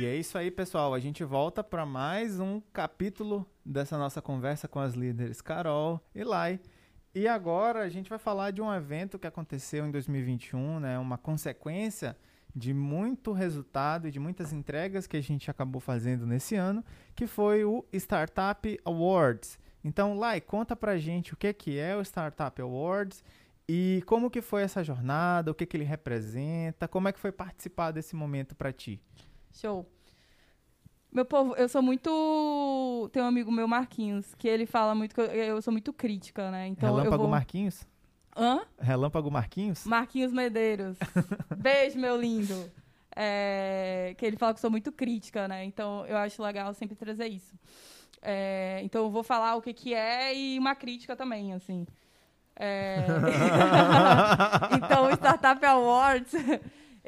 E é isso aí, pessoal. A gente volta para mais um capítulo dessa nossa conversa com as líderes Carol e Lai. E agora a gente vai falar de um evento que aconteceu em 2021, né? Uma consequência de muito resultado e de muitas entregas que a gente acabou fazendo nesse ano, que foi o Startup Awards. Então, Lai, conta pra gente o que, que é o Startup Awards e como que foi essa jornada, o que, que ele representa, como é que foi participar desse momento para ti? Show. Meu povo, eu sou muito. Tem um amigo meu, Marquinhos, que ele fala muito que eu, eu sou muito crítica, né? Então Relâmpago eu vou... Marquinhos? Hã? Relâmpago Marquinhos? Marquinhos Medeiros. Beijo, meu lindo. É... Que ele fala que eu sou muito crítica, né? Então eu acho legal sempre trazer isso. É... Então eu vou falar o que, que é e uma crítica também, assim. É... então o Startup Awards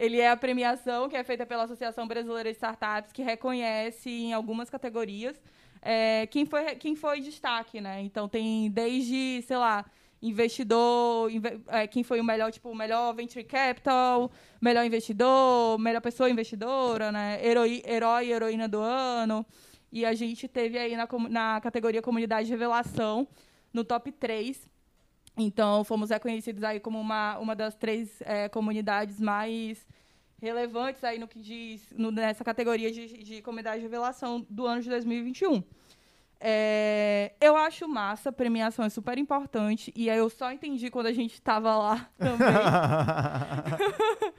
ele é a premiação que é feita pela Associação Brasileira de Startups, que reconhece em algumas categorias é, quem, foi, quem foi destaque, né? Então tem desde, sei lá, investidor, inve é, quem foi o melhor, tipo, melhor venture capital, melhor investidor, melhor pessoa investidora, né? Herói, herói e heroína do ano. E a gente teve aí na, na categoria Comunidade de Revelação, no top 3, então, fomos reconhecidos aí como uma, uma das três é, comunidades mais relevantes aí no que diz no, nessa categoria de, de comunidade de revelação do ano de 2021. É, eu acho massa, a premiação é super importante, e aí eu só entendi quando a gente estava lá também.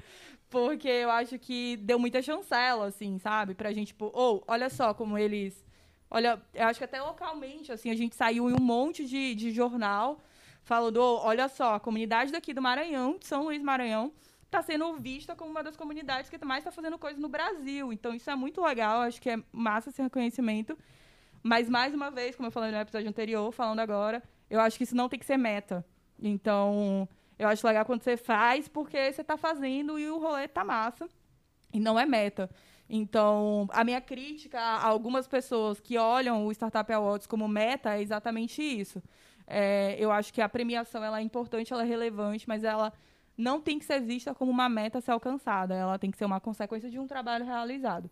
Porque eu acho que deu muita chancela, assim, sabe? Pra gente, tipo, ou, oh, olha só como eles. Olha, eu acho que até localmente, assim, a gente saiu em um monte de, de jornal falando, oh, olha só, a comunidade daqui do Maranhão, de São Luís Maranhão, está sendo vista como uma das comunidades que mais está fazendo coisas no Brasil. Então, isso é muito legal, acho que é massa esse reconhecimento. Mas, mais uma vez, como eu falei no episódio anterior, falando agora, eu acho que isso não tem que ser meta. Então, eu acho legal quando você faz, porque você está fazendo e o rolê tá massa. E não é meta. Então, a minha crítica a algumas pessoas que olham o Startup Awards como meta é exatamente isso. É, eu acho que a premiação ela é importante, ela é relevante, mas ela não tem que ser vista como uma meta a ser alcançada. Ela tem que ser uma consequência de um trabalho realizado.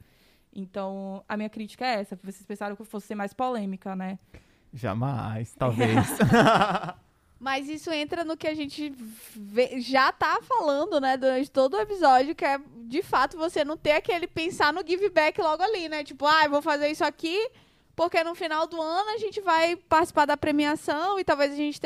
Então, a minha crítica é essa. Vocês pensaram que fosse ser mais polêmica, né? Jamais, talvez. Mas isso entra no que a gente vê, já tá falando, né, durante todo o episódio, que é, de fato, você não ter aquele pensar no give back logo ali, né? Tipo, ah, eu vou fazer isso aqui, porque no final do ano a gente vai participar da premiação e talvez a gente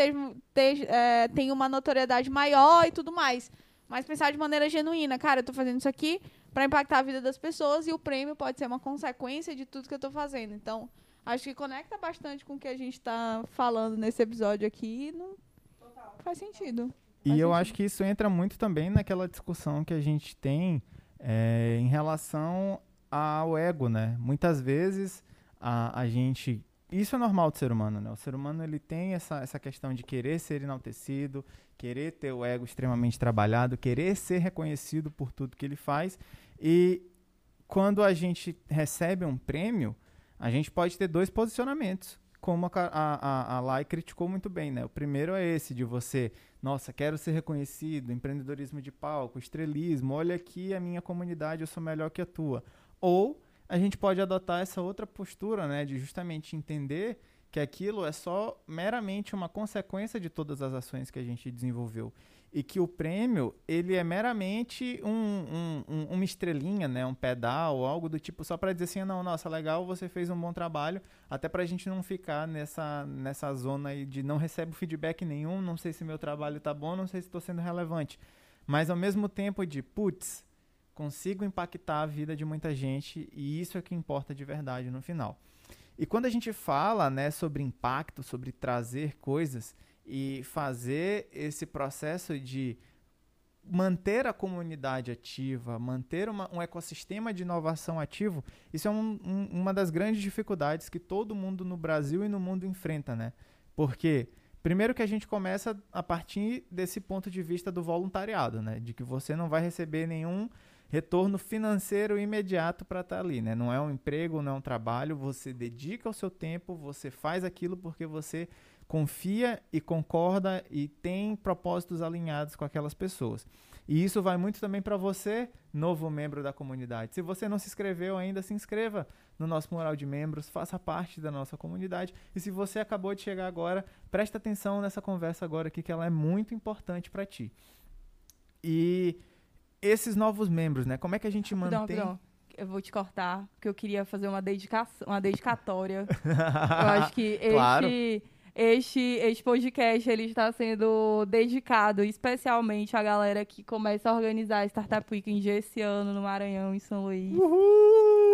é, tenha uma notoriedade maior e tudo mais. Mas pensar de maneira genuína, cara, eu estou fazendo isso aqui para impactar a vida das pessoas e o prêmio pode ser uma consequência de tudo que eu estou fazendo. Então, acho que conecta bastante com o que a gente está falando nesse episódio aqui. Não Total. faz sentido. E faz eu sentido. acho que isso entra muito também naquela discussão que a gente tem é, em relação ao ego, né? Muitas vezes a, a gente isso é normal do ser humano, né? O ser humano ele tem essa, essa questão de querer ser enaltecido, querer ter o ego extremamente trabalhado, querer ser reconhecido por tudo que ele faz. E quando a gente recebe um prêmio, a gente pode ter dois posicionamentos, como a, a, a Lai criticou muito bem, né? O primeiro é esse de você, nossa, quero ser reconhecido, empreendedorismo de palco, estrelismo, olha aqui a minha comunidade, eu sou melhor que a tua. Ou a gente pode adotar essa outra postura, né, de justamente entender que aquilo é só meramente uma consequência de todas as ações que a gente desenvolveu. E que o prêmio ele é meramente um, um, um, uma estrelinha, né, um pedal, algo do tipo só para dizer assim, não, nossa, legal, você fez um bom trabalho, até para a gente não ficar nessa nessa zona aí de não recebo feedback nenhum, não sei se meu trabalho tá bom, não sei se estou sendo relevante, mas ao mesmo tempo de putz, consigo impactar a vida de muita gente e isso é que importa de verdade no final. E quando a gente fala né, sobre impacto, sobre trazer coisas e fazer esse processo de manter a comunidade ativa, manter uma, um ecossistema de inovação ativo, isso é um, um, uma das grandes dificuldades que todo mundo no Brasil e no mundo enfrenta, né? Porque primeiro que a gente começa a partir desse ponto de vista do voluntariado, né? De que você não vai receber nenhum retorno financeiro imediato para estar tá ali, né? Não é um emprego, não é um trabalho, você dedica o seu tempo, você faz aquilo porque você confia e concorda e tem propósitos alinhados com aquelas pessoas. E isso vai muito também para você, novo membro da comunidade. Se você não se inscreveu ainda, se inscreva no nosso mural de membros, faça parte da nossa comunidade. E se você acabou de chegar agora, presta atenção nessa conversa agora aqui, que ela é muito importante para ti. E esses novos membros, né? Como é que a gente mantém... Não. Eu vou te cortar, porque eu queria fazer uma dedicação, uma dedicatória. eu acho que Claro. este, este, este podcast ele está sendo dedicado especialmente à galera que começa a organizar a Startup Weekend esse ano no Maranhão, em São Luís.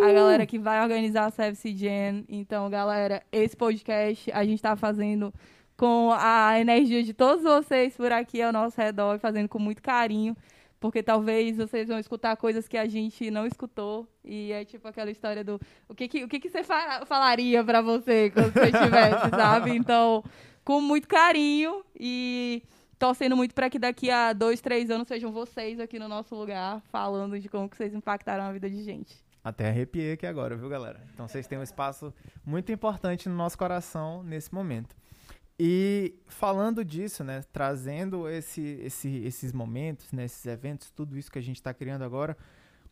A galera que vai organizar a Service Gen. Então, galera, esse podcast a gente está fazendo com a energia de todos vocês por aqui ao nosso redor, e fazendo com muito carinho. Porque talvez vocês vão escutar coisas que a gente não escutou. E é tipo aquela história do o que, que, o que, que você fa- falaria pra você quando você estivesse, sabe? Então, com muito carinho e torcendo muito para que daqui a dois, três anos sejam vocês aqui no nosso lugar, falando de como que vocês impactaram a vida de gente. Até arrepiei aqui agora, viu, galera? Então vocês têm um espaço muito importante no nosso coração nesse momento. E falando disso, né, trazendo esse, esse, esses momentos, né, esses eventos, tudo isso que a gente está criando agora,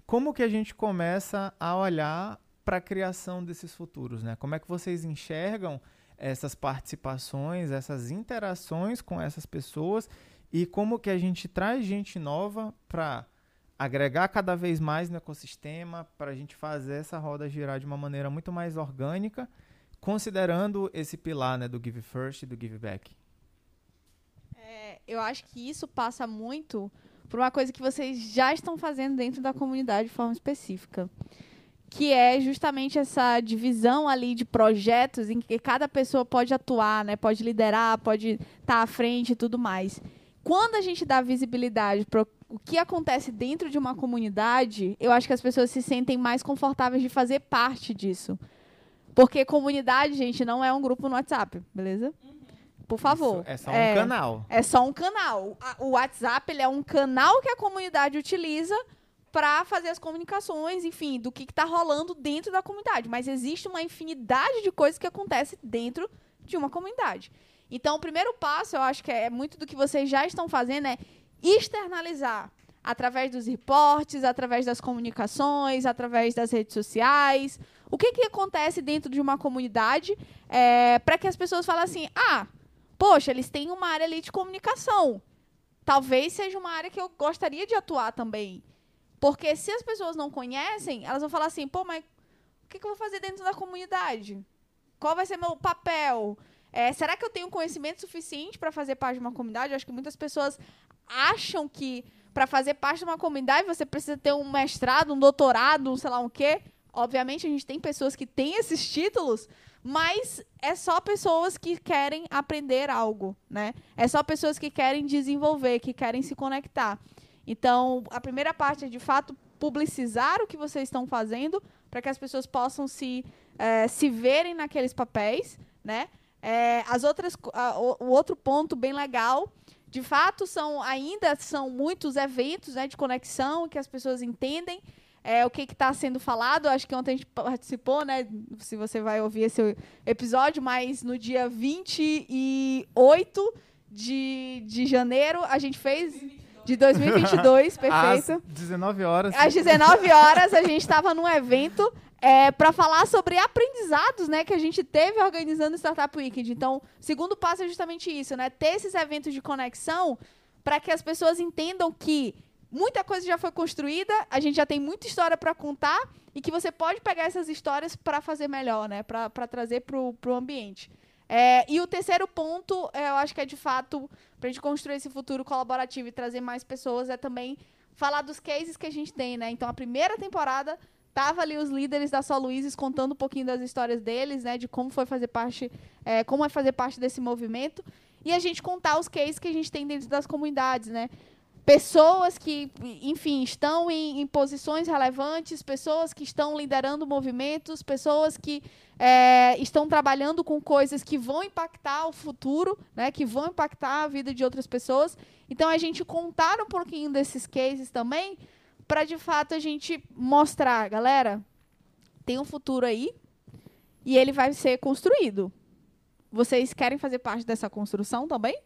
como que a gente começa a olhar para a criação desses futuros, né? Como é que vocês enxergam essas participações, essas interações com essas pessoas e como que a gente traz gente nova para agregar cada vez mais no ecossistema, para a gente fazer essa roda girar de uma maneira muito mais orgânica, considerando esse pilar né, do Give First e do Give Back. É, eu acho que isso passa muito por uma coisa que vocês já estão fazendo dentro da comunidade de forma específica. Que é justamente essa divisão ali de projetos em que cada pessoa pode atuar, né? Pode liderar, pode estar à frente e tudo mais. Quando a gente dá visibilidade para o que acontece dentro de uma comunidade, eu acho que as pessoas se sentem mais confortáveis de fazer parte disso. Porque comunidade, gente, não é um grupo no WhatsApp, beleza? Por favor. Isso é só um canal. É só um canal. O WhatsApp ele é um canal que a comunidade utiliza para fazer as comunicações, enfim, do que está rolando dentro da comunidade. Mas existe uma infinidade de coisas que acontecem dentro de uma comunidade. Então, o primeiro passo, eu acho que é muito do que vocês já estão fazendo, é externalizar através dos reportes, através das comunicações, através das redes sociais. O que, que acontece dentro de uma comunidade para que as pessoas falem assim, ah, poxa, eles têm uma área ali de comunicação. Talvez seja uma área que eu gostaria de atuar também. Porque se as pessoas não conhecem, elas vão falar assim, pô, mas o que, que eu vou fazer dentro da comunidade? Qual vai ser meu papel? É, será que eu tenho conhecimento suficiente para fazer parte de uma comunidade? Eu acho que muitas pessoas acham que para fazer parte de uma comunidade você precisa ter um mestrado, um doutorado, um sei lá o quê. Obviamente a gente tem pessoas que têm esses títulos, mas é só pessoas que querem aprender algo, né? É só pessoas que querem desenvolver, que querem se conectar. Então, a primeira parte é de fato publicizar o que vocês estão fazendo para que as pessoas possam se, eh, se verem naqueles papéis, né? Eh, as outras, a- o, o outro ponto bem legal, de fato, são ainda são muitos eventos né, de conexão que as pessoas entendem é, o que está sendo falado. Acho que ontem a gente participou, né? Se você vai ouvir esse episódio, mas no dia 28 de, de janeiro a gente fez. De 2022, perfeito. Às 19 horas. Às 19 horas a gente estava num evento é, para falar sobre aprendizados, né, que a gente teve organizando o Startup Weekend. Então, o segundo passo é justamente isso, né, ter esses eventos de conexão para que as pessoas entendam que muita coisa já foi construída, a gente já tem muita história para contar e que você pode pegar essas histórias para fazer melhor, né, para trazer para o ambiente. É, e o terceiro ponto, é, eu acho que é de fato, para a gente construir esse futuro colaborativo e trazer mais pessoas, é também falar dos cases que a gente tem, né? Então, a primeira temporada tava ali os líderes da Só Luizes contando um pouquinho das histórias deles, né? De como foi fazer parte, é, como é fazer parte desse movimento. E a gente contar os cases que a gente tem dentro das comunidades, né? Pessoas que, enfim, estão em, em posições relevantes, pessoas que estão liderando movimentos, pessoas que é, estão trabalhando com coisas que vão impactar o futuro, né? Que vão impactar a vida de outras pessoas. Então, a gente contar um pouquinho desses cases também, para de fato a gente mostrar, galera, tem um futuro aí e ele vai ser construído. vocês querem fazer parte dessa construção também?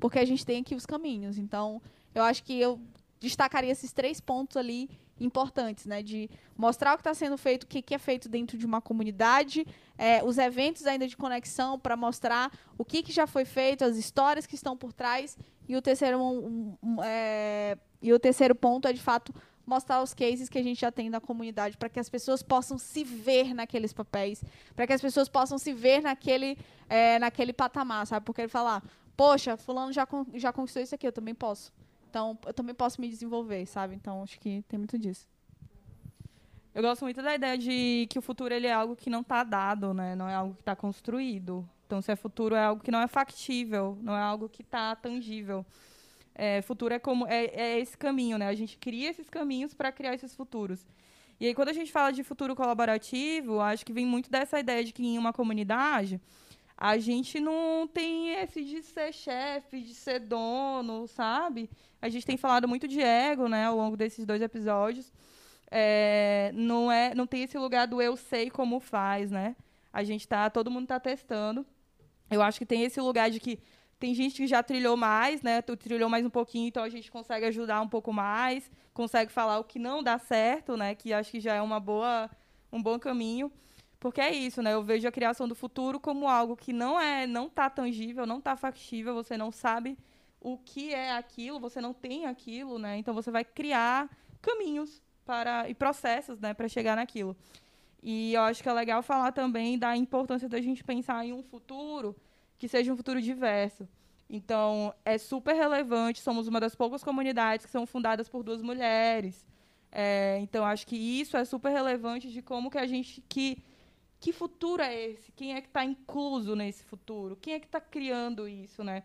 Porque a gente tem aqui os caminhos. Então, eu acho que eu destacaria esses três pontos ali importantes, né? De mostrar o que está sendo feito, o que, que, é feito dentro de uma comunidade, é, os eventos ainda de conexão para mostrar o que, que, já foi feito, as histórias que estão por trás. E o terceiro, um, um, é, e o terceiro ponto é, de fato, mostrar os cases que a gente já tem na comunidade para que as pessoas possam se ver naqueles papéis, para que as pessoas possam se ver naquele, é, naquele patamar, sabe? Porque ele falar, poxa, fulano já, já conquistou isso aqui, eu também posso. Então, eu também posso me desenvolver, sabe? Então, acho que tem muito disso. Eu gosto muito da ideia de que o futuro ele é algo que não está dado, né? Não é algo que está construído. Então, se é futuro, é algo que não é factível, não é algo que está tangível. É, futuro é como é, é, esse caminho, né? A gente cria esses caminhos para criar esses futuros. E aí, quando a gente fala de futuro colaborativo, acho que vem muito dessa ideia de que em uma comunidade a gente não tem esse de ser chefe, de ser dono, sabe? A gente tem falado muito de ego, né, ao longo desses dois episódios. É, não é, não tem esse lugar do eu sei como faz, né? A gente tá, todo mundo está testando. Eu acho que tem esse lugar de que tem gente que já trilhou mais, né? Tu trilhou mais um pouquinho, então a gente consegue ajudar um pouco mais, consegue falar o que não dá certo, né? Que acho que já é uma boa, um bom caminho. Porque é isso, né? Eu vejo a criação do futuro como algo que não é, não tá tangível, não tá factível, você não sabe o que é aquilo, você não tem aquilo, né? Então você vai criar caminhos para e processos, né, para chegar naquilo. E eu acho que é legal falar também da importância da gente pensar em um futuro que seja um futuro diverso. Então, é super relevante. Somos uma das poucas comunidades que são fundadas por duas mulheres. É, então, acho que isso é super relevante de como que a gente que que futuro é esse? Quem é que está incluso nesse futuro? Quem é que está criando isso, né?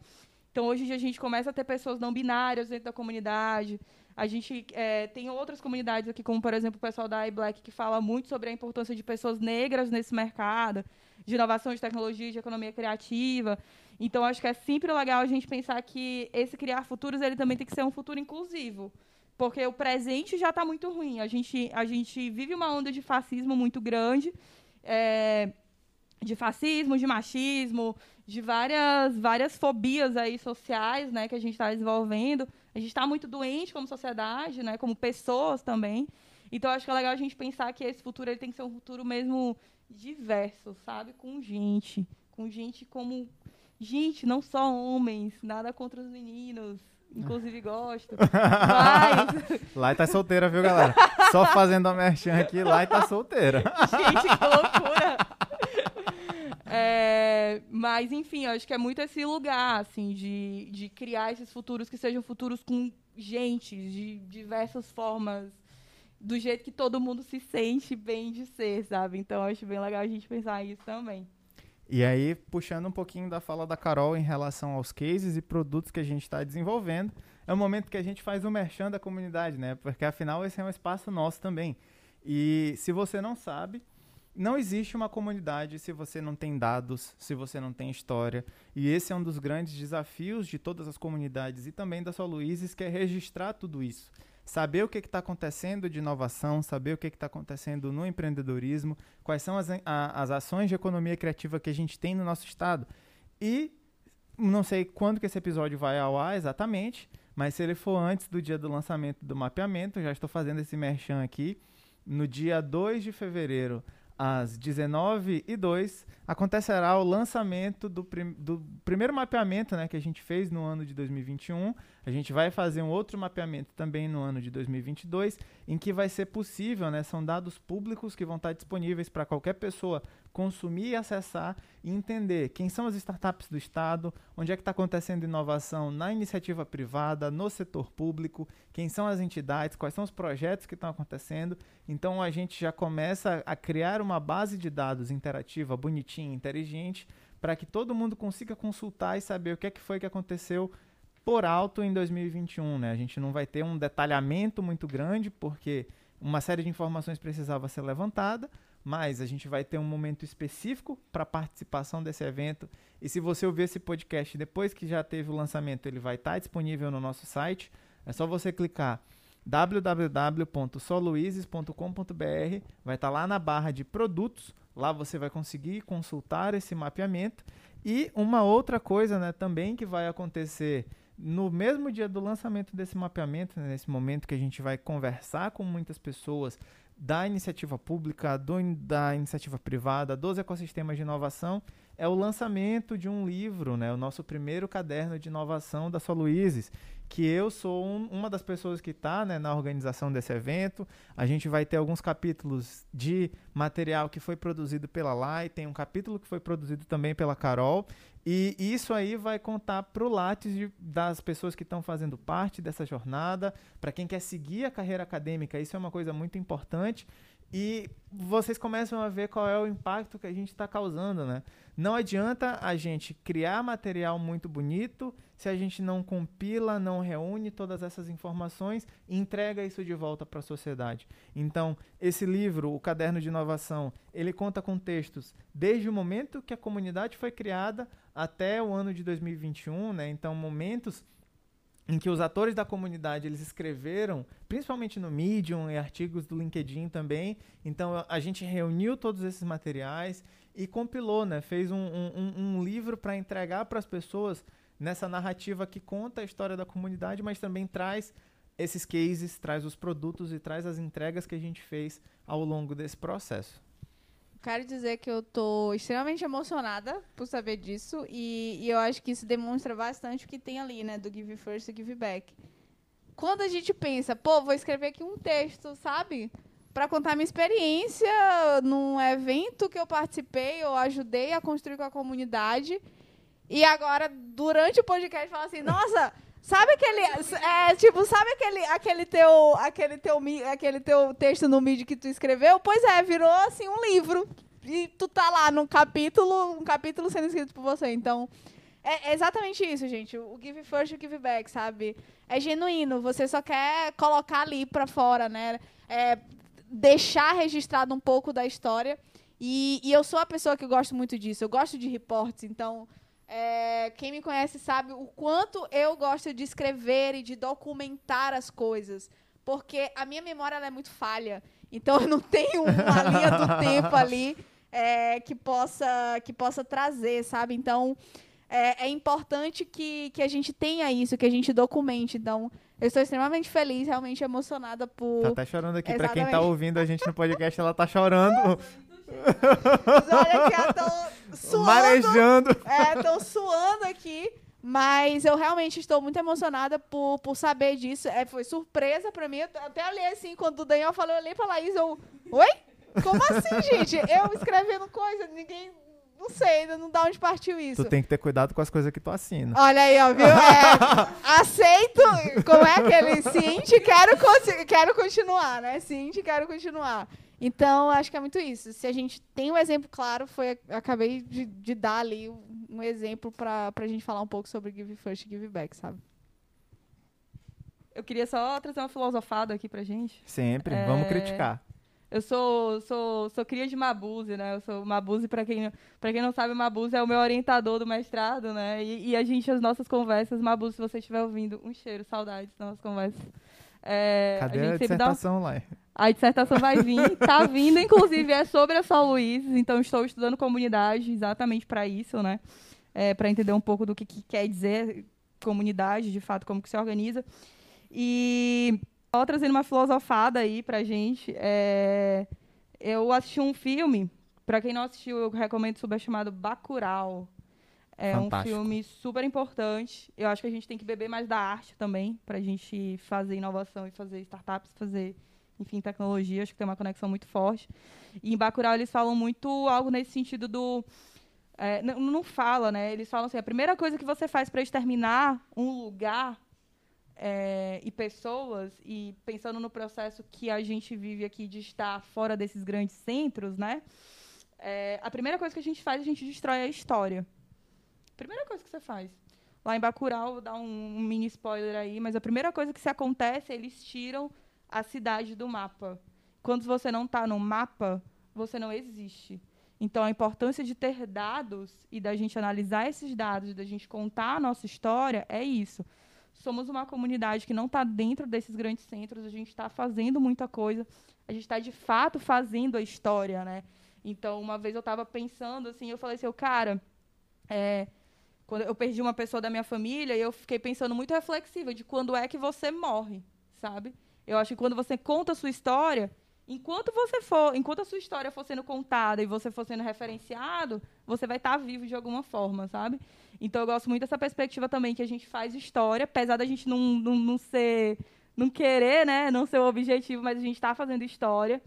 Então, hoje em dia, a gente começa a ter pessoas não binárias dentro da comunidade. A gente é, tem outras comunidades aqui, como, por exemplo, o pessoal da iBlack, que fala muito sobre a importância de pessoas negras nesse mercado de inovação de tecnologia, de economia criativa. Então, acho que é sempre legal a gente pensar que esse criar futuros ele também tem que ser um futuro inclusivo. Porque o presente já está muito ruim. A gente, a gente vive uma onda de fascismo muito grande, é, de fascismo, de machismo, de várias, várias fobias aí sociais né, que a gente está desenvolvendo. A gente está muito doente como sociedade, né, como pessoas também. Então, acho que é legal a gente pensar que esse futuro ele tem que ser um futuro mesmo diverso, sabe? Com gente. Com gente como. Gente, não só homens, nada contra os meninos. Inclusive gosto. Mas... Lai tá solteira, viu, galera? Só fazendo a merchan aqui, Lai tá solteira. Gente, que loucura! É, mas, enfim, acho que é muito esse lugar, assim, de, de criar esses futuros que sejam futuros com gente, de diversas formas do jeito que todo mundo se sente bem de ser, sabe? Então acho bem legal a gente pensar isso também. E aí, puxando um pouquinho da fala da Carol em relação aos cases e produtos que a gente está desenvolvendo, é o momento que a gente faz o merchan da comunidade, né? Porque afinal esse é um espaço nosso também. E se você não sabe, não existe uma comunidade se você não tem dados, se você não tem história. E esse é um dos grandes desafios de todas as comunidades e também da Só Luizes, que é registrar tudo isso saber o que está acontecendo de inovação, saber o que está acontecendo no empreendedorismo, quais são as, a, as ações de economia criativa que a gente tem no nosso estado. E não sei quando que esse episódio vai ao ar exatamente, mas se ele for antes do dia do lançamento do mapeamento, já estou fazendo esse merchan aqui, no dia 2 de fevereiro, às 19h02, acontecerá o lançamento do, prim do primeiro mapeamento né, que a gente fez no ano de 2021. A gente vai fazer um outro mapeamento também no ano de 2022, em que vai ser possível, né, são dados públicos que vão estar disponíveis para qualquer pessoa consumir acessar e entender quem são as startups do Estado, onde é que está acontecendo inovação na iniciativa privada, no setor público, quem são as entidades, quais são os projetos que estão acontecendo. Então a gente já começa a criar uma base de dados interativa, bonitinha, inteligente, para que todo mundo consiga consultar e saber o que é que foi que aconteceu por alto em 2021, né? A gente não vai ter um detalhamento muito grande porque uma série de informações precisava ser levantada, mas a gente vai ter um momento específico para participação desse evento. E se você ouvir esse podcast depois que já teve o lançamento, ele vai estar tá disponível no nosso site. É só você clicar www.soluizes.com.br, vai estar lá na barra de produtos, lá você vai conseguir consultar esse mapeamento. E uma outra coisa né, também que vai acontecer no mesmo dia do lançamento desse mapeamento, né, nesse momento que a gente vai conversar com muitas pessoas da iniciativa pública, do, da iniciativa privada, dos ecossistemas de inovação, é o lançamento de um livro, né, o nosso primeiro caderno de inovação da Soluizes, que eu sou um, uma das pessoas que está né, na organização desse evento. A gente vai ter alguns capítulos de material que foi produzido pela Lai, tem um capítulo que foi produzido também pela Carol, e isso aí vai contar para o Lattes de, das pessoas que estão fazendo parte dessa jornada, para quem quer seguir a carreira acadêmica, isso é uma coisa muito importante. E vocês começam a ver qual é o impacto que a gente está causando, né? Não adianta a gente criar material muito bonito se a gente não compila, não reúne todas essas informações e entrega isso de volta para a sociedade. Então, esse livro, o Caderno de Inovação, ele conta com textos desde o momento que a comunidade foi criada até o ano de 2021, né? Então, momentos em que os atores da comunidade eles escreveram, principalmente no Medium e artigos do LinkedIn também. Então a gente reuniu todos esses materiais e compilou, né? Fez um, um, um livro para entregar para as pessoas nessa narrativa que conta a história da comunidade, mas também traz esses cases, traz os produtos e traz as entregas que a gente fez ao longo desse processo. Quero dizer que eu tô extremamente emocionada por saber disso e, e, eu acho que isso demonstra bastante o que tem ali, né, do Give First e Give Back. Quando a gente pensa, pô, vou escrever aqui um texto, sabe? Para contar minha experiência num evento que eu participei, eu ajudei a construir com a comunidade. E agora, durante o podcast, fala assim: nossa, Sabe aquele. É, tipo, sabe aquele, aquele, teu, aquele, teu, aquele teu texto no mídia que tu escreveu? Pois é, virou assim um livro. E tu tá lá num capítulo, um capítulo sendo escrito por você. Então, é, é exatamente isso, gente. O give first e o give back, sabe? É genuíno. Você só quer colocar ali pra fora, né? É, deixar registrado um pouco da história. E, e eu sou a pessoa que gosto muito disso. Eu gosto de reportes, então é, quem me conhece sabe o quanto eu gosto de escrever e de documentar as coisas. Porque a minha memória é muito falha. Então eu não tenho uma linha do tempo ali é, que, possa, que possa trazer, sabe? Então é, é, importante que, que a gente tenha isso, que a gente documente. Então, eu estou extremamente feliz, realmente emocionada por. Tá até chorando aqui. Para quem tá ouvindo a gente no podcast, ela tá chorando. olha que estão suando. Marejando. É, estão suando aqui. Mas eu realmente estou muito emocionada por, por saber disso. É, foi surpresa pra mim. Eu até olhei assim, quando o Daniel falou, eu olhei pra Laís, eu... Oi? Como assim, gente? Eu escrevendo coisa, ninguém... Não sei, ainda não dá onde partiu isso. Tu tem que ter cuidado com as coisas que tu assina. Olha aí, ó, viu? É, aceito, como é aquele Cinti, quero, quero continuar, né? Cinti, quero continuar. Então, acho que é muito isso. Se a gente tem um exemplo claro, foi acabei de, de dar ali um exemplo para a gente falar um pouco sobre Give First e Give Back, sabe? Eu queria só trazer uma filosofada aqui pra gente. Sempre, é... vamos criticar. Eu sou, sou, sou cria de Mabuse, né? Eu sou Mabuse, para quem, quem não sabe, Mabuse é o meu orientador do mestrado, né? E, e a gente, as nossas conversas, Mabuse, se você estiver ouvindo, um cheiro, saudades das nossas conversas. É, Cadê a, a dissertação dá... lá? A dissertação vai vir, tá vindo, inclusive é sobre a São Luís, então estou estudando comunidade exatamente para isso, né? É, para entender um pouco do que, que, quer dizer comunidade, de fato, como que se organiza. E só trazendo uma filosofada aí pra gente, é, eu assisti um filme, para quem não assistiu, eu recomendo super chamado Bacurau. É Fantástico. um filme super importante. Eu acho que a gente tem que beber mais da arte também, para a gente fazer inovação e fazer startups, fazer enfim, tecnologia, acho que tem uma conexão muito forte. E em Bacurau eles falam muito algo nesse sentido do... É, não, não fala, né? Eles falam assim, a primeira coisa que você faz para exterminar um lugar é, e pessoas, e pensando no processo que a gente vive aqui de estar fora desses grandes centros, né? É, a primeira coisa que a gente faz, a gente destrói a história. Primeira coisa que você faz. Lá em Bacurau, vou dar um, um mini spoiler aí, mas a primeira coisa que se acontece, eles tiram a cidade do mapa. Quando você não está no mapa, você não existe. Então, a importância de ter dados e da gente analisar esses dados, da gente contar a nossa história, é isso. somos uma comunidade que não está dentro desses grandes centros, a gente está fazendo muita coisa, a gente está de fato fazendo a história, né? Então, uma vez eu estava pensando assim, eu falei assim, cara, é, quando eu perdi uma pessoa da minha família, eu fiquei pensando muito reflexiva de quando é que você morre, sabe? Eu acho que quando você conta a sua história, enquanto você for, enquanto a sua história for sendo contada e você for sendo referenciado, você vai estar tá vivo de alguma forma, sabe? Então eu gosto muito dessa perspectiva também que a gente faz história, apesar da gente não, não, não ser, não querer, né, não ser o objetivo, mas a gente está fazendo história.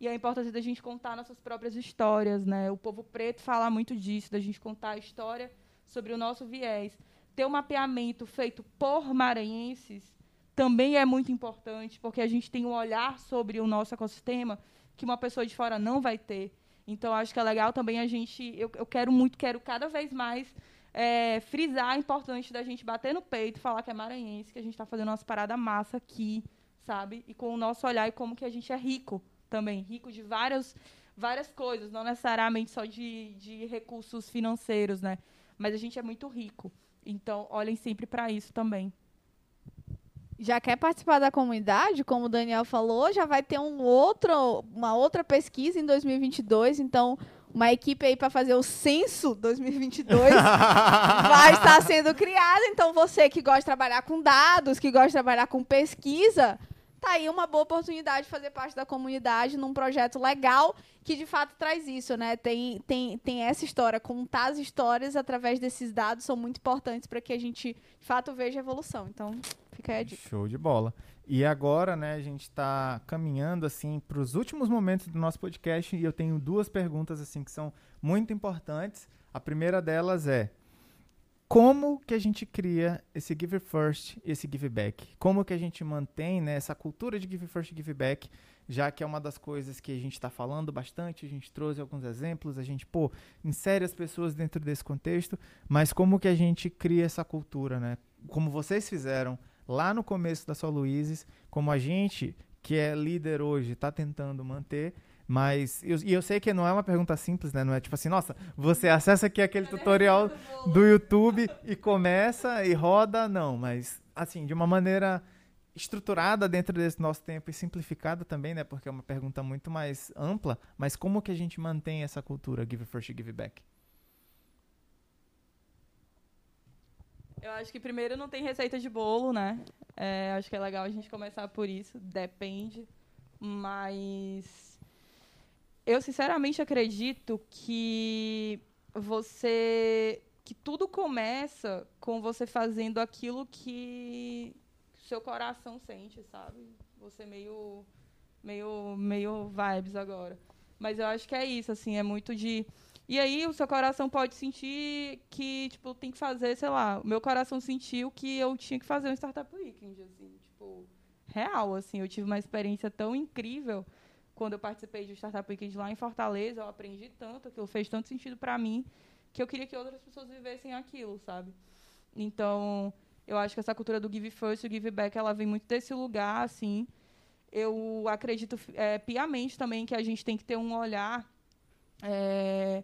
E a importância da gente contar nossas próprias histórias, né? O povo preto fala muito disso, da gente contar a história sobre o nosso viés. Ter um mapeamento feito por maranhenses também é muito importante, porque a gente tem um olhar sobre o nosso ecossistema que uma pessoa de fora não vai ter. Então, acho que é legal também a gente. Eu, eu quero muito, quero cada vez mais é, frisar a importância da gente bater no peito, falar que é maranhense, que a gente está fazendo nossa parada massa aqui, sabe? E com o nosso olhar e como que a gente é rico também rico de várias, várias coisas, não necessariamente só de, de recursos financeiros, né? Mas a gente é muito rico. Então, olhem sempre para isso também já quer participar da comunidade, como o Daniel falou, já vai ter um outro, uma outra pesquisa em 2022, então uma equipe aí para fazer o censo 2022 vai estar sendo criada, então você que gosta de trabalhar com dados, que gosta de trabalhar com pesquisa, tá aí uma boa oportunidade de fazer parte da comunidade num projeto legal que de fato traz isso, né? Tem, tem, tem essa história, contar as histórias através desses dados são muito importantes para que a gente de fato veja evolução. Então, fica aí a dica. Show de bola. E agora, né, a gente está caminhando assim para os últimos momentos do nosso podcast e eu tenho duas perguntas assim que são muito importantes. A primeira delas é: como que a gente cria esse give first e esse give back? Como que a gente mantém né, essa cultura de give first e give back, já que é uma das coisas que a gente está falando bastante, a gente trouxe alguns exemplos, a gente, pô, insere as pessoas dentro desse contexto, mas como que a gente cria essa cultura, né? Como vocês fizeram lá no começo da Só Luizes, como a gente, que é líder hoje, está tentando manter, mas, eu, e eu sei que não é uma pergunta simples, né? Não é tipo assim, nossa, você acessa aqui aquele tutorial do YouTube e começa e roda, não. Mas, assim, de uma maneira estruturada dentro desse nosso tempo e simplificada também, né? Porque é uma pergunta muito mais ampla. Mas como que a gente mantém essa cultura give first, give back? Eu acho que primeiro não tem receita de bolo, né? É, acho que é legal a gente começar por isso. Depende. Mas eu sinceramente acredito que você que tudo começa com você fazendo aquilo que seu coração sente, sabe? Você meio meio meio vibes agora. Mas eu acho que é isso, assim, é muito de e aí o seu coração pode sentir que, tipo, tem que fazer, sei lá, o meu coração sentiu que eu tinha que fazer um startup weekend, assim, tipo, real, assim, eu tive uma experiência tão incrível quando eu participei de Startup Weekend lá em Fortaleza, eu aprendi tanto, aquilo fez tanto sentido para mim, que eu queria que outras pessoas vivessem aquilo, sabe? Então, eu acho que essa cultura do give first e give back, ela vem muito desse lugar, assim. Eu acredito é, piamente também que a gente tem que ter um olhar, é,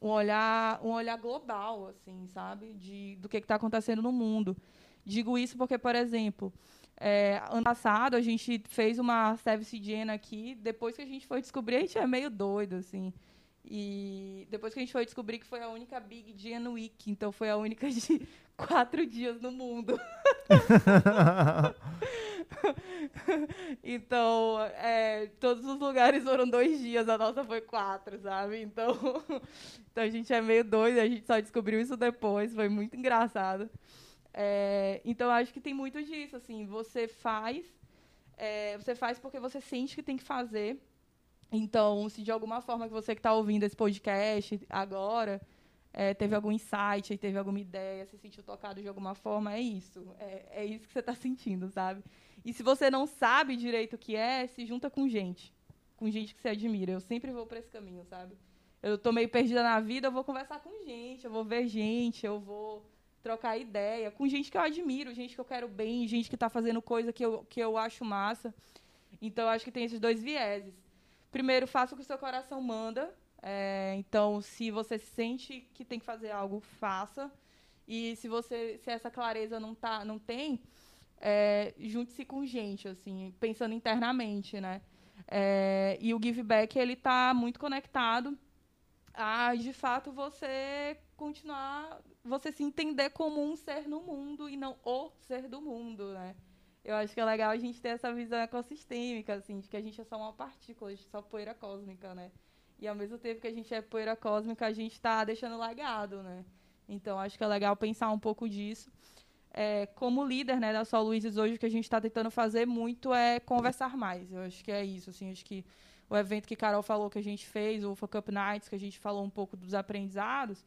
um olhar, um olhar global, assim, sabe, de do que está acontecendo no mundo. Digo isso porque, por exemplo, é, ano passado a gente fez uma service gen aqui. Depois que a gente foi descobrir, a gente é meio doido, assim. E depois que a gente foi descobrir que foi a única Big Gen Week, então foi a única de quatro dias no mundo. então, é, todos os lugares foram dois dias, a nossa foi quatro, sabe? Então, então a gente é meio doido, a gente só descobriu isso depois, foi muito engraçado. É, então, acho que tem muito disso, assim, você faz, é, você faz porque você sente que tem que fazer. Então, se de alguma forma que você que está ouvindo esse podcast agora é, teve algum insight, teve alguma ideia, se sentiu tocado de alguma forma, é isso. É, é isso que você está sentindo, sabe? E se você não sabe direito o que é, se junta com gente. Com gente que você admira. Eu sempre vou para esse caminho, sabe? Eu estou meio perdida na vida, eu vou conversar com gente, eu vou ver gente, eu vou trocar ideia com gente que eu admiro, gente que eu quero bem, gente que está fazendo coisa que eu, que eu acho massa. Então, acho que tem esses dois vieses. Primeiro, faça o que o seu coração manda. É, então, se você sente que tem que fazer algo, faça. E se você, se essa clareza não tá, não tem, é, junte-se com gente, assim, pensando internamente, né? É, e o give back ele está muito conectado a, de fato, você continuar, você se entender como um ser no mundo e não o ser do mundo, né? Eu acho que é legal a gente ter essa visão ecossistêmica, assim, de que a gente é só uma partícula, a gente é só poeira cósmica, né? E ao mesmo tempo que a gente é poeira cósmica, a gente está deixando legado, né? Então, acho que é legal pensar um pouco disso. É, como líder né, da Sol Luizes hoje, o que a gente está tentando fazer muito é conversar mais. Eu acho que é isso. Assim, acho que o evento que Carol falou que a gente fez, o Fuck Up Nights, que a gente falou um pouco dos aprendizados,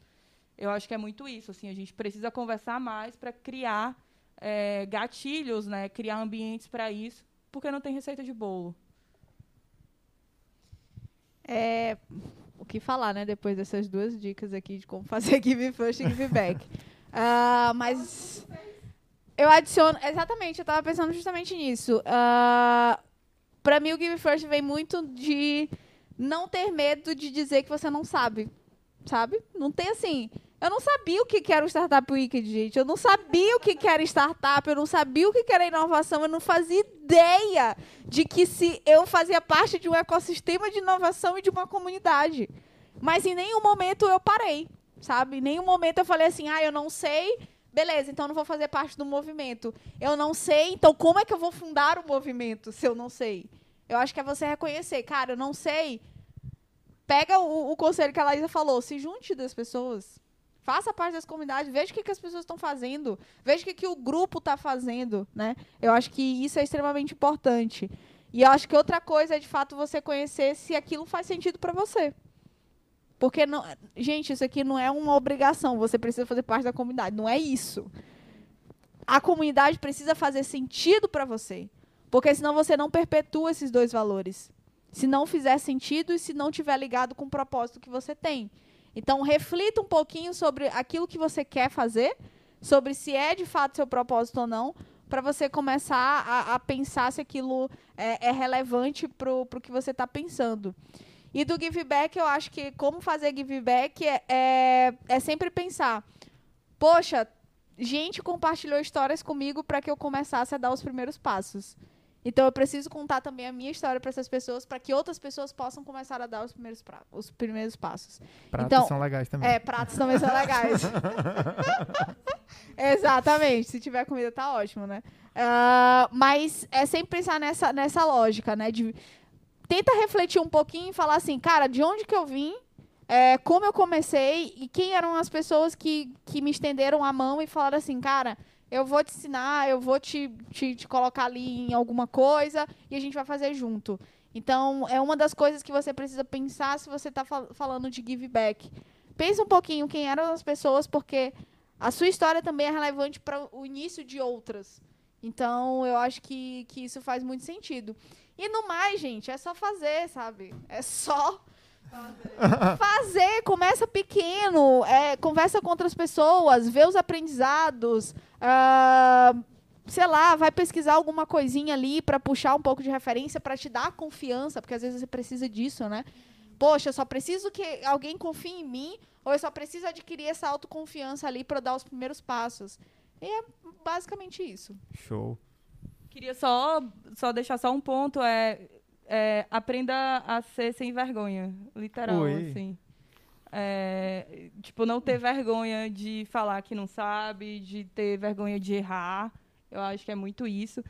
eu acho que é muito isso. Assim, a gente precisa conversar mais para criar é, gatilhos, né, criar ambientes para isso, porque não tem receita de bolo. É, o que falar, né, depois dessas duas dicas aqui de como fazer give first e give back. uh, mas eu adiciono, exatamente, eu estava pensando justamente nisso. Uh, para mim o give first vem muito de não ter medo de dizer que você não sabe, sabe? Não tem assim, eu não sabia o que era o Startup Weekend, gente. Eu não sabia o que era startup, eu não sabia o que era inovação, eu não fazia ideia de que se eu fazia parte de um ecossistema de inovação e de uma comunidade. Mas em nenhum momento eu parei, sabe? Em nenhum momento eu falei assim, ah, eu não sei, beleza, então não vou fazer parte do movimento. Eu não sei, então como é que eu vou fundar o movimento se eu não sei? Eu acho que é você reconhecer, cara, eu não sei. Pega o, o conselho que a Laísa falou, se junte das pessoas Faça parte das comunidades, veja o que, que as pessoas estão fazendo, veja o que, que o grupo está fazendo, né? Eu acho que isso é extremamente importante. E eu acho que outra coisa é, de fato, você conhecer se aquilo faz sentido para você. Porque, não, gente, isso aqui não é uma obrigação, você precisa fazer parte da comunidade, não é isso. A comunidade precisa fazer sentido para você. Porque senão você não perpetua esses dois valores. Se não fizer sentido e se não tiver ligado com o propósito que você tem. Então, reflita um pouquinho sobre aquilo que você quer fazer, sobre se é de fato seu propósito ou não, para você começar a, a, pensar se aquilo é, é relevante para o que você está pensando. E do give back, eu acho que como fazer give back é, é, é sempre pensar: poxa, gente compartilhou histórias comigo para que eu começasse a dar os primeiros passos. Então eu preciso contar também a minha história para essas pessoas, para que outras pessoas possam começar a dar os primeiros, pra, os primeiros passos. Pratos então, são legais também. É, pratos também são legais. Exatamente. Se tiver comida, tá ótimo, né? Uh, mas é sempre pensar nessa, nessa lógica, né? De, tenta refletir um pouquinho e falar assim, cara, de onde que eu vim? É, como eu comecei e quem eram as pessoas que, que me estenderam a mão e falaram assim, cara, eu vou te ensinar, eu vou te, te, te, colocar ali em alguma coisa e a gente vai fazer junto. Então, é uma das coisas que você precisa pensar se você está fal falando de give back. Pensa um pouquinho quem eram as pessoas, porque a sua história também é relevante para o início de outras. Então, eu acho que, que isso faz muito sentido. E no mais, gente, é só fazer, sabe? É só Fazer. Começa pequeno, é, conversa com outras pessoas, vê os aprendizados, uh, sei lá, vai pesquisar alguma coisinha ali para puxar um pouco de referência, para te dar confiança, porque às vezes você precisa disso, né? Poxa, eu só preciso que alguém confie em mim, ou eu só preciso adquirir essa autoconfiança ali para dar os primeiros passos. E é basicamente isso. Show. Queria só, só deixar só um ponto, é é, aprenda a ser sem vergonha, literal, Oi. assim. É, tipo, não ter vergonha de falar que não sabe, de ter vergonha de errar. Eu acho que é muito isso.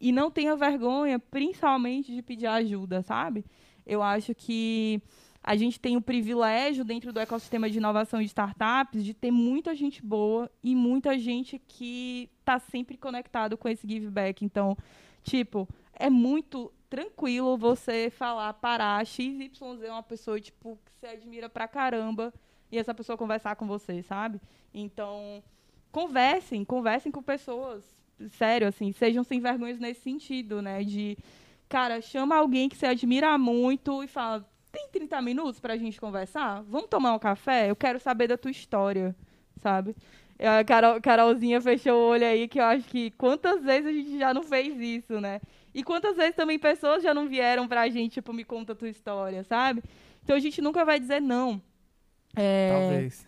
E não tenha vergonha, principalmente, de pedir ajuda, sabe? Eu acho que a gente tem o privilégio, dentro do ecossistema de inovação de startups, de ter muita gente boa e muita gente que está sempre conectado com esse give back. Então, tipo, é muito tranquilo você falar, parar, XYZ é uma pessoa, tipo, que você admira pra caramba, e essa pessoa conversar com você, sabe? Então, conversem, conversem com pessoas, sério, assim, sejam sem vergonhas nesse sentido, né? De, cara, chama alguém que você admira muito e fala, tem 30 minutos pra gente conversar? Vamos tomar um café? Eu quero saber da tua história, sabe? A Carol, Carolzinha fechou o olho aí, que eu acho que quantas vezes a gente já não fez isso, né? E quantas vezes também pessoas já não vieram pra gente, tipo, me conta a tua história, sabe? Então a gente nunca vai dizer não. É... Talvez.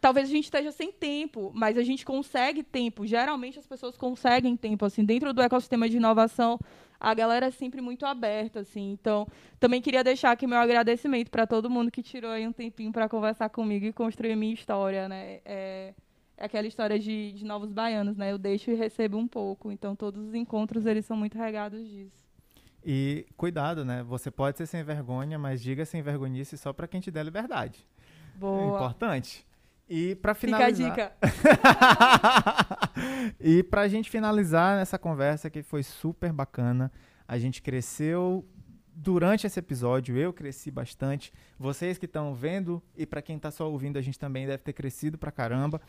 talvez a gente esteja sem tempo, mas a gente consegue tempo. Geralmente as pessoas conseguem tempo, assim, dentro do ecossistema de inovação, a galera é sempre muito aberta, assim. Então, também queria deixar aqui meu agradecimento para todo mundo que tirou aí um tempinho para conversar comigo e construir a minha história, né? É aquela história de, de novos baianos, né? Eu deixo e recebo um pouco. Então, todos os encontros, eles são muito regados disso. E cuidado, né? Você pode ser sem vergonha, mas diga sem vergonhice só para quem te der liberdade. Boa. Importante. E para finalizar. Fica a dica. e para a gente finalizar nessa conversa que foi super bacana, a gente cresceu durante esse episódio, eu cresci bastante. Vocês que estão vendo e para quem está só ouvindo, a gente também deve ter crescido pra caramba.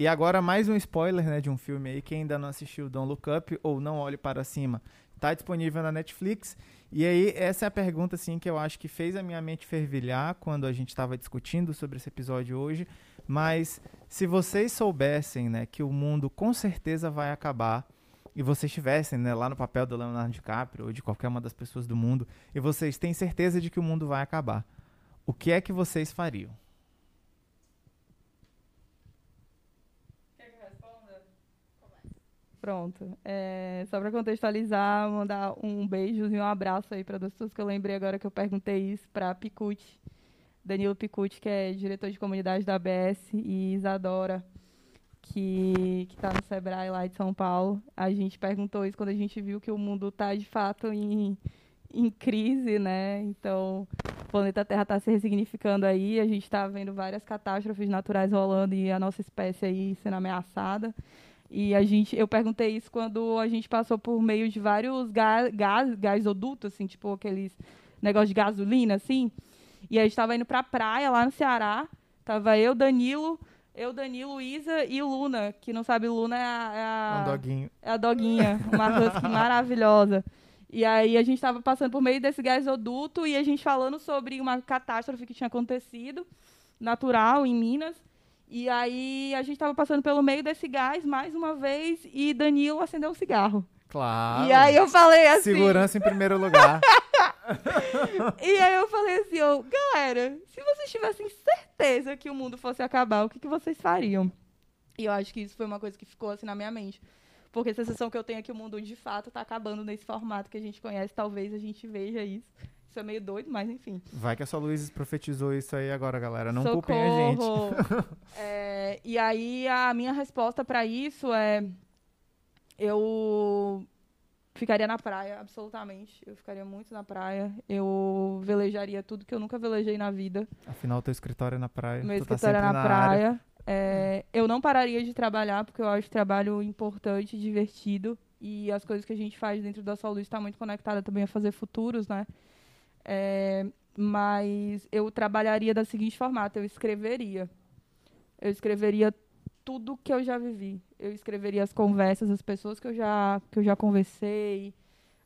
E agora mais um spoiler, né, de um filme aí que ainda não assistiu Don't Look Up ou Não Olhe para Cima. Tá disponível na Netflix. E aí, essa é a pergunta, assim, que eu acho que fez a minha mente fervilhar quando a gente estava discutindo sobre esse episódio hoje. Mas se vocês soubessem, né, que o mundo com certeza vai acabar e vocês estivessem né, lá no papel do Leonardo DiCaprio ou de qualquer uma das pessoas do mundo e vocês têm certeza de que o mundo vai acabar, o que é que vocês fariam? Pronto. É, só para contextualizar, mandar um beijo e um abraço aí para duas pessoas que eu lembrei agora que eu perguntei isso para Picucci Danilo Picucci, que é diretor de comunidade da ABS, e Isadora, que está no Sebrae lá de São Paulo. A gente perguntou isso quando a gente viu que o mundo está, de fato, em, em crise, né? Então, o planeta Terra está se ressignificando aí, a gente está vendo várias catástrofes naturais rolando e a nossa espécie aí sendo ameaçada. E a gente, eu perguntei isso quando a gente passou por meio de vários gás, gás, gasodutos, assim, tipo aqueles negócios de gasolina, assim. E a gente estava indo para a praia lá no Ceará. Tava eu, Danilo, eu, Danilo, Isa e Luna. Que não sabe, Luna é a. É a, um. É a doguinha, uma husky maravilhosa. E aí a gente estava passando por meio desse gasoduto e a gente falando sobre uma catástrofe que tinha acontecido, natural, em Minas. E aí a gente estava passando pelo meio desse gás mais uma vez e Danilo acendeu um cigarro. Claro. E aí eu falei assim. Segurança em primeiro lugar. e aí eu falei assim, oh, galera, se vocês tivessem certeza que o mundo fosse acabar, o que, que vocês fariam? E eu acho que isso foi uma coisa que ficou assim na minha mente. Porque a sensação que eu tenho é que o mundo de fato está acabando nesse formato que a gente conhece. Talvez a gente veja isso. Isso é meio doido, mas enfim. Vai que a sua Luiz profetizou isso aí agora, galera. Não Socorro. culpem a gente. é, e aí a minha resposta para isso é eu ficaria na praia, absolutamente. Eu ficaria muito na praia. Eu velejaria tudo que eu nunca velejei na vida. Afinal, teu escritório é na praia. Meu tá escritório é na, na praia. É, eu não pararia de trabalhar, porque eu acho trabalho importante, divertido. E as coisas que a gente faz dentro da Sol Luz está muito conectada também a fazer futuros, né? É, mas eu trabalharia da seguinte formato, eu escreveria. Eu escreveria tudo que eu já vivi. Eu escreveria as conversas, as pessoas que eu já, que eu já conversei,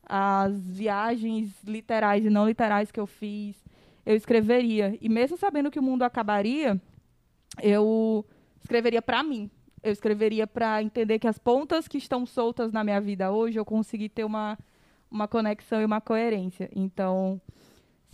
as viagens literais e não literais que eu fiz. Eu escreveria. E mesmo sabendo que o mundo acabaria, eu escreveria para mim. Eu escreveria para entender que as pontas que estão soltas na minha vida hoje, eu consegui ter uma, uma conexão e uma coerência. Então,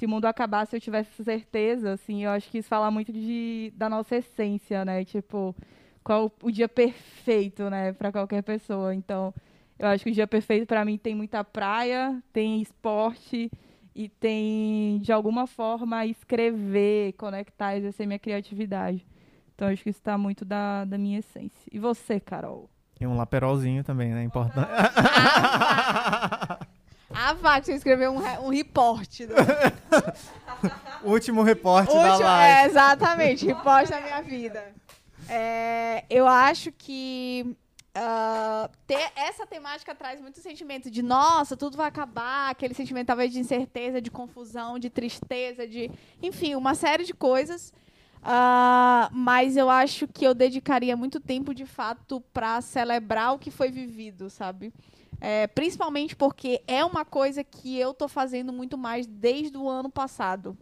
se o mundo acabasse, eu tivesse certeza, assim, eu acho que isso fala muito de, da nossa essência, né? Tipo, qual o dia perfeito, né, para qualquer pessoa. Então, eu acho que o dia perfeito para mim tem muita praia, tem esporte e tem de alguma forma escrever, conectar, exercer minha criatividade. Então, acho que isso está muito da, da minha essência. E você, Carol? E um laperolzinho também, né? Importante. Ah, vá, que você escreveu um, um reporte. Do... Último reporte Último, da live. É, exatamente, reporte da minha vida. É, eu acho que uh, ter essa temática traz muito sentimento de nossa, tudo vai acabar, aquele sentimento talvez de incerteza, de confusão, de tristeza, de enfim, uma série de coisas. Uh, mas eu acho que eu dedicaria muito tempo de fato para celebrar o que foi vivido, sabe? É, principalmente porque é uma coisa que eu tô fazendo muito mais desde o ano passado.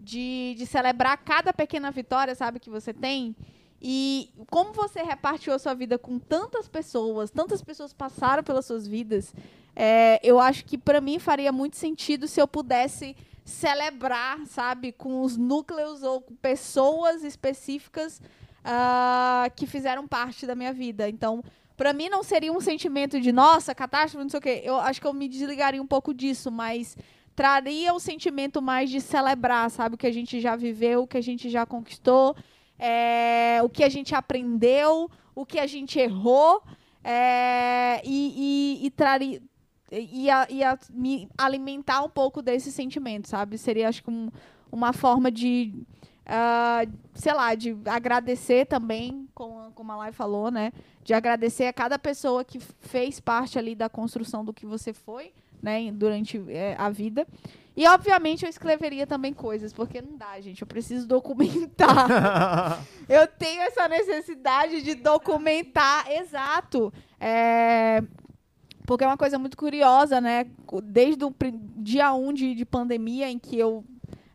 De, de celebrar cada pequena vitória, sabe, que você tem. E como você repartiu a sua vida com tantas pessoas, tantas pessoas passaram pelas suas vidas, é, eu acho que para mim faria muito sentido se eu pudesse celebrar, sabe, com os núcleos ou com pessoas específicas ah, que fizeram parte da minha vida. Então, pra mim não seria um sentimento de nossa, catástrofe, não sei o quê. Eu acho que eu me desligaria um pouco disso, mas traria o sentimento mais de celebrar, sabe? O que a gente já viveu, o que a gente já conquistou, é, o que a gente aprendeu, o que a gente errou, é, e, e, e traria. Ia, ia me alimentar um pouco desse sentimento, sabe? Seria, acho que, um, uma forma de, uh, sei lá, de agradecer também, como, como a Lai falou, né? De agradecer a cada pessoa que fez parte ali da construção do que você foi, né? Durante é, a vida. E, obviamente, eu escreveria também coisas, porque não dá, gente. Eu preciso documentar. eu tenho essa necessidade de documentar. Exato. É, porque é uma coisa muito curiosa, né? Desde o dia 1 um de, de pandemia, em que eu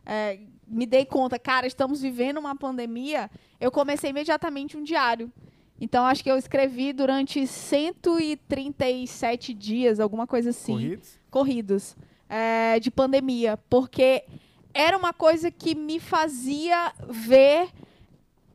é, me dei conta, cara, estamos vivendo uma pandemia, eu comecei imediatamente um diário. Então, acho que eu escrevi durante 137 dias, alguma coisa assim. Corridos? Corridos é, de pandemia, porque era uma coisa que me fazia ver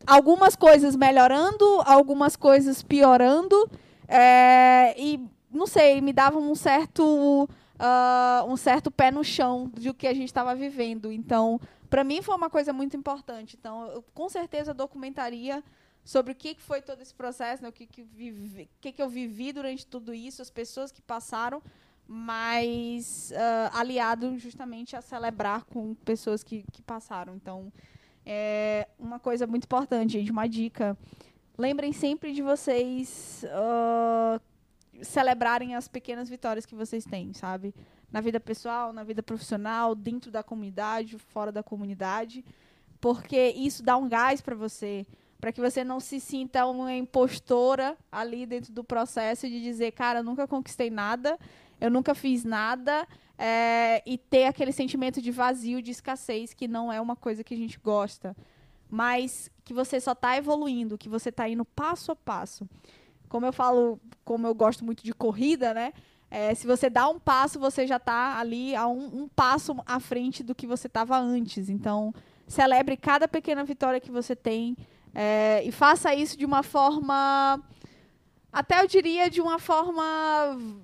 algumas coisas melhorando, algumas coisas piorando, é, e não sei, me dava um certo uh, um certo pé no chão do que a gente estava vivendo. Então, para mim foi uma coisa muito importante. Então, eu com certeza documentaria sobre o que, foi todo esse processo, né, o que, que, vivi, que, que eu vivi durante tudo isso, as pessoas que passaram, mas uh, aliado justamente a celebrar com pessoas que, que passaram. Então, é uma coisa muito importante, gente, uma dica. Lembrem sempre de vocês uh, celebrarem as pequenas vitórias que vocês têm, sabe? Na vida pessoal, na vida profissional, dentro da comunidade, fora da comunidade, porque isso dá um gás para você, para que você não se sinta uma impostora ali dentro do processo de dizer, cara, nunca conquistei nada eu nunca fiz nada, é, e ter aquele sentimento de vazio, de escassez, que não é uma coisa que a gente gosta, mas que você só está evoluindo, que você está indo passo a passo. Como eu falo, como eu gosto muito de corrida, né? É, se você dá um passo, você já está ali a um, um, passo à frente do que você estava antes. Então, celebre cada pequena vitória que você tem é, e faça isso de uma forma até eu diria de uma forma,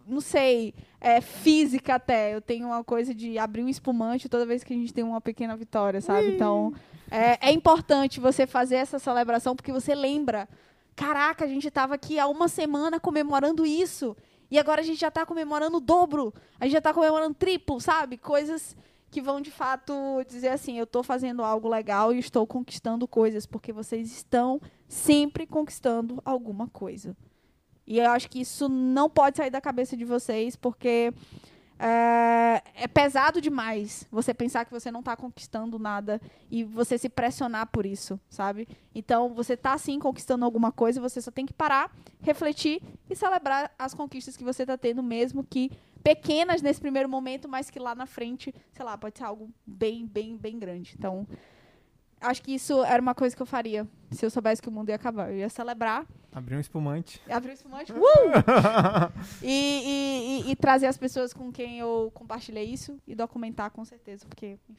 não sei, é, física até. Eu tenho uma coisa de abrir um espumante toda vez que a gente tem uma pequena vitória, sabe? Então, é, é importante você fazer essa celebração porque você lembra. Caraca, a gente estava aqui há uma semana comemorando isso. E agora a gente já está comemorando o dobro. A gente já está comemorando triplo, sabe? Coisas que vão de fato dizer assim: eu estou fazendo algo legal e estou conquistando coisas, porque vocês estão sempre conquistando alguma coisa. E eu acho que isso não pode sair da cabeça de vocês, porque é, é pesado demais você pensar que você não está conquistando nada e você se pressionar por isso, sabe? Então, você está sim conquistando alguma coisa, você só tem que parar, refletir e celebrar as conquistas que você está tendo, mesmo que pequenas nesse primeiro momento, mas que lá na frente, sei lá, pode ser algo bem, bem, bem grande. Então, acho que isso era uma coisa que eu faria se eu soubesse que o mundo ia acabar. Eu ia celebrar. Abrir um espumante. Abrir um espumante. Uh! e, e, e, e, trazer as pessoas com quem eu compartilhei isso e documentar com certeza, porque, enfim.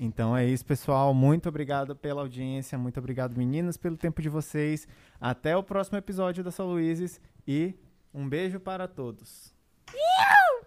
Então é isso, pessoal. Muito obrigado pela audiência. Muito obrigado, meninas, pelo tempo de vocês. Até o próximo episódio da São Luizes e um beijo para todos. Yeah!